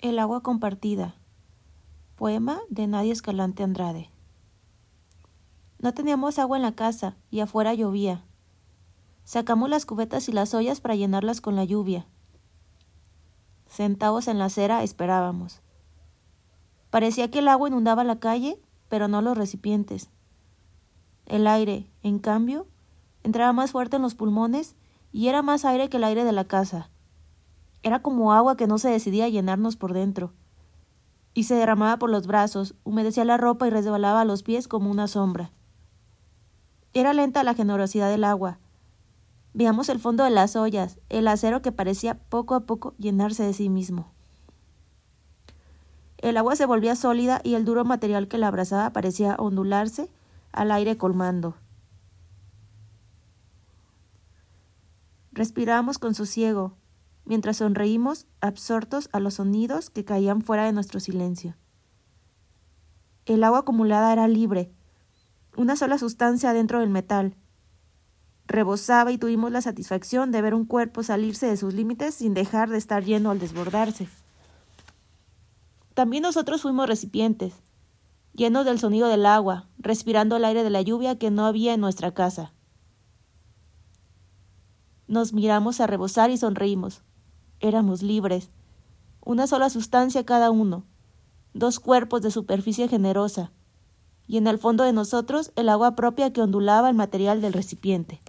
El agua compartida. Poema de Nadia Escalante Andrade. No teníamos agua en la casa y afuera llovía. Sacamos las cubetas y las ollas para llenarlas con la lluvia. Sentados en la acera esperábamos. Parecía que el agua inundaba la calle, pero no los recipientes. El aire, en cambio, entraba más fuerte en los pulmones y era más aire que el aire de la casa. Era como agua que no se decidía a llenarnos por dentro. Y se derramaba por los brazos, humedecía la ropa y resbalaba a los pies como una sombra. Era lenta la generosidad del agua. Veíamos el fondo de las ollas, el acero que parecía poco a poco llenarse de sí mismo. El agua se volvía sólida y el duro material que la abrazaba parecía ondularse al aire colmando. Respirábamos con sosiego, mientras sonreímos absortos a los sonidos que caían fuera de nuestro silencio. El agua acumulada era libre, una sola sustancia dentro del metal. Rebosaba y tuvimos la satisfacción de ver un cuerpo salirse de sus límites sin dejar de estar lleno al desbordarse. También nosotros fuimos recipientes, llenos del sonido del agua, respirando el aire de la lluvia que no había en nuestra casa. Nos miramos a rebosar y sonreímos. Éramos libres. Una sola sustancia cada uno. Dos cuerpos de superficie generosa. Y en el fondo de nosotros el agua propia que ondulaba el material del recipiente.